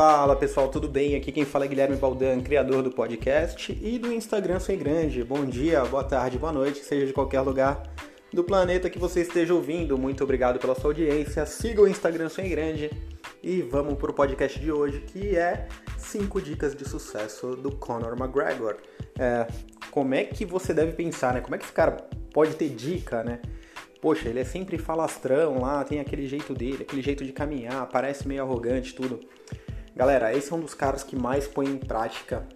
Fala pessoal, tudo bem? Aqui quem fala é Guilherme Baldan, criador do podcast e do Instagram Sem Grande. Bom dia, boa tarde, boa noite, seja de qualquer lugar do planeta que você esteja ouvindo. Muito obrigado pela sua audiência. Siga o Instagram Sem Grande e vamos para o podcast de hoje que é 5 dicas de sucesso do Conor McGregor. É, como é que você deve pensar, né? Como é que esse cara pode ter dica, né? Poxa, ele é sempre falastrão lá, tem aquele jeito dele, aquele jeito de caminhar, parece meio arrogante, tudo. Galera, esse é um dos caras que mais põe em prática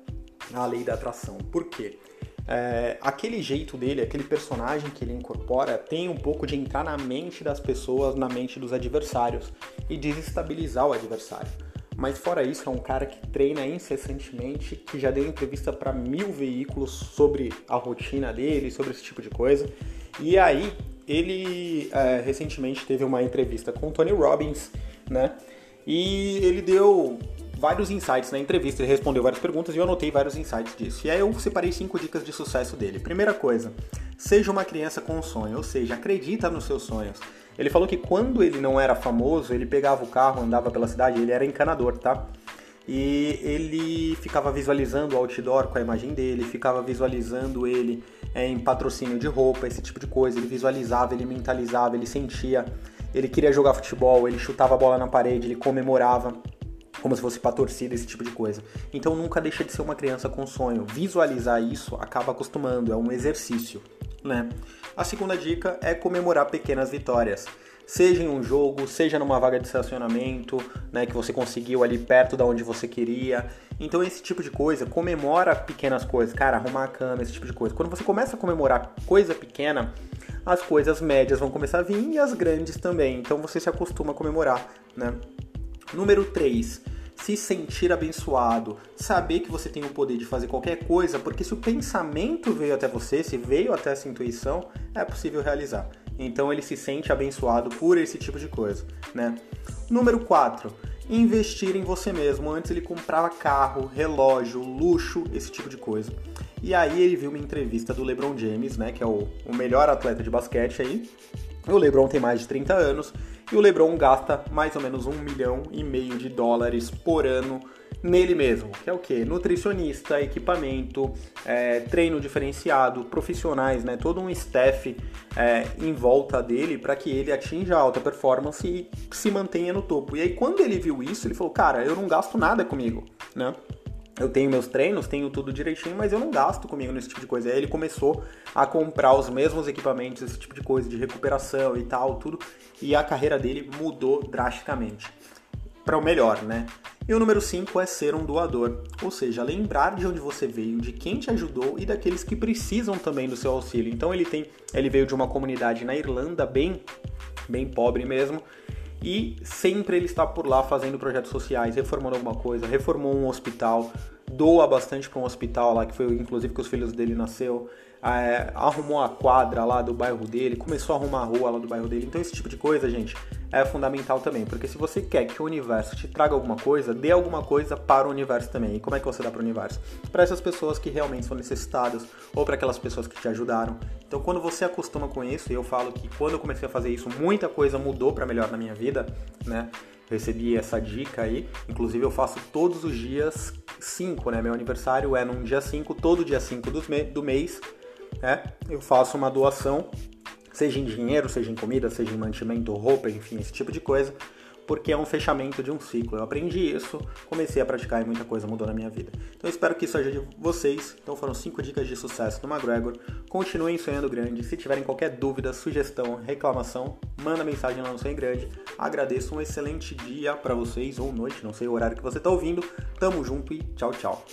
a lei da atração. Por quê? É, aquele jeito dele, aquele personagem que ele incorpora, tem um pouco de entrar na mente das pessoas, na mente dos adversários e desestabilizar o adversário. Mas fora isso, é um cara que treina incessantemente, que já deu entrevista para mil veículos sobre a rotina dele, sobre esse tipo de coisa. E aí, ele é, recentemente teve uma entrevista com o Tony Robbins, né? E ele deu vários insights na entrevista, ele respondeu várias perguntas e eu anotei vários insights disso. E aí eu separei cinco dicas de sucesso dele. Primeira coisa, seja uma criança com um sonho, ou seja, acredita nos seus sonhos. Ele falou que quando ele não era famoso, ele pegava o carro, andava pela cidade, ele era encanador, tá? E ele ficava visualizando o outdoor com a imagem dele, ficava visualizando ele é, em patrocínio de roupa, esse tipo de coisa. Ele visualizava, ele mentalizava, ele sentia. Ele queria jogar futebol, ele chutava a bola na parede, ele comemorava como se fosse para torcida, esse tipo de coisa. Então nunca deixa de ser uma criança com sonho. Visualizar isso acaba acostumando, é um exercício, né? A segunda dica é comemorar pequenas vitórias seja em um jogo, seja numa vaga de estacionamento, né, que você conseguiu ali perto da onde você queria. Então esse tipo de coisa, comemora pequenas coisas, cara, arrumar a cama, esse tipo de coisa. Quando você começa a comemorar coisa pequena, as coisas médias vão começar a vir e as grandes também. Então você se acostuma a comemorar, né? Número 3 se sentir abençoado, saber que você tem o poder de fazer qualquer coisa, porque se o pensamento veio até você, se veio até essa intuição, é possível realizar. Então ele se sente abençoado por esse tipo de coisa, né? Número 4, investir em você mesmo. Antes ele comprava carro, relógio, luxo, esse tipo de coisa. E aí ele viu uma entrevista do LeBron James, né, que é o, o melhor atleta de basquete aí. O LeBron tem mais de 30 anos e o LeBron gasta mais ou menos um milhão e meio de dólares por ano nele mesmo, que é o que? Nutricionista, equipamento, é, treino diferenciado, profissionais, né? Todo um staff é, em volta dele para que ele atinja alta performance e se mantenha no topo. E aí quando ele viu isso, ele falou, cara, eu não gasto nada comigo, né? Eu tenho meus treinos, tenho tudo direitinho, mas eu não gasto comigo nesse tipo de coisa. Aí ele começou a comprar os mesmos equipamentos, esse tipo de coisa, de recuperação e tal, tudo, e a carreira dele mudou drasticamente. Para o melhor, né? E o número 5 é ser um doador, ou seja, lembrar de onde você veio, de quem te ajudou e daqueles que precisam também do seu auxílio. Então ele tem, ele veio de uma comunidade na Irlanda bem, bem pobre mesmo, e sempre ele está por lá fazendo projetos sociais, reformando alguma coisa, reformou um hospital, doa bastante para um hospital lá que foi inclusive que os filhos dele nasceu, é, arrumou a quadra lá do bairro dele, começou a arrumar a rua lá do bairro dele. Então esse tipo de coisa, gente, é fundamental também, porque se você quer que o universo te traga alguma coisa, dê alguma coisa para o universo também. E como é que você dá para o universo? Para essas pessoas que realmente são necessitadas ou para aquelas pessoas que te ajudaram. Então quando você acostuma com isso, e eu falo que quando eu comecei a fazer isso, muita coisa mudou para melhor na minha vida, né? recebi essa dica aí. Inclusive eu faço todos os dias 5, né? Meu aniversário é num dia 5, todo dia 5 do mês né? Eu faço uma doação, seja em dinheiro, seja em comida, seja em mantimento, roupa, enfim, esse tipo de coisa, porque é um fechamento de um ciclo. Eu aprendi isso, comecei a praticar e muita coisa mudou na minha vida. Então espero que isso ajude vocês. Então foram cinco dicas de sucesso do McGregor. Continuem sonhando grande. Se tiverem qualquer dúvida, sugestão, reclamação, manda mensagem lá no Sonho Grande. Agradeço um excelente dia para vocês ou noite, não sei o horário que você está ouvindo. Tamo junto e tchau, tchau.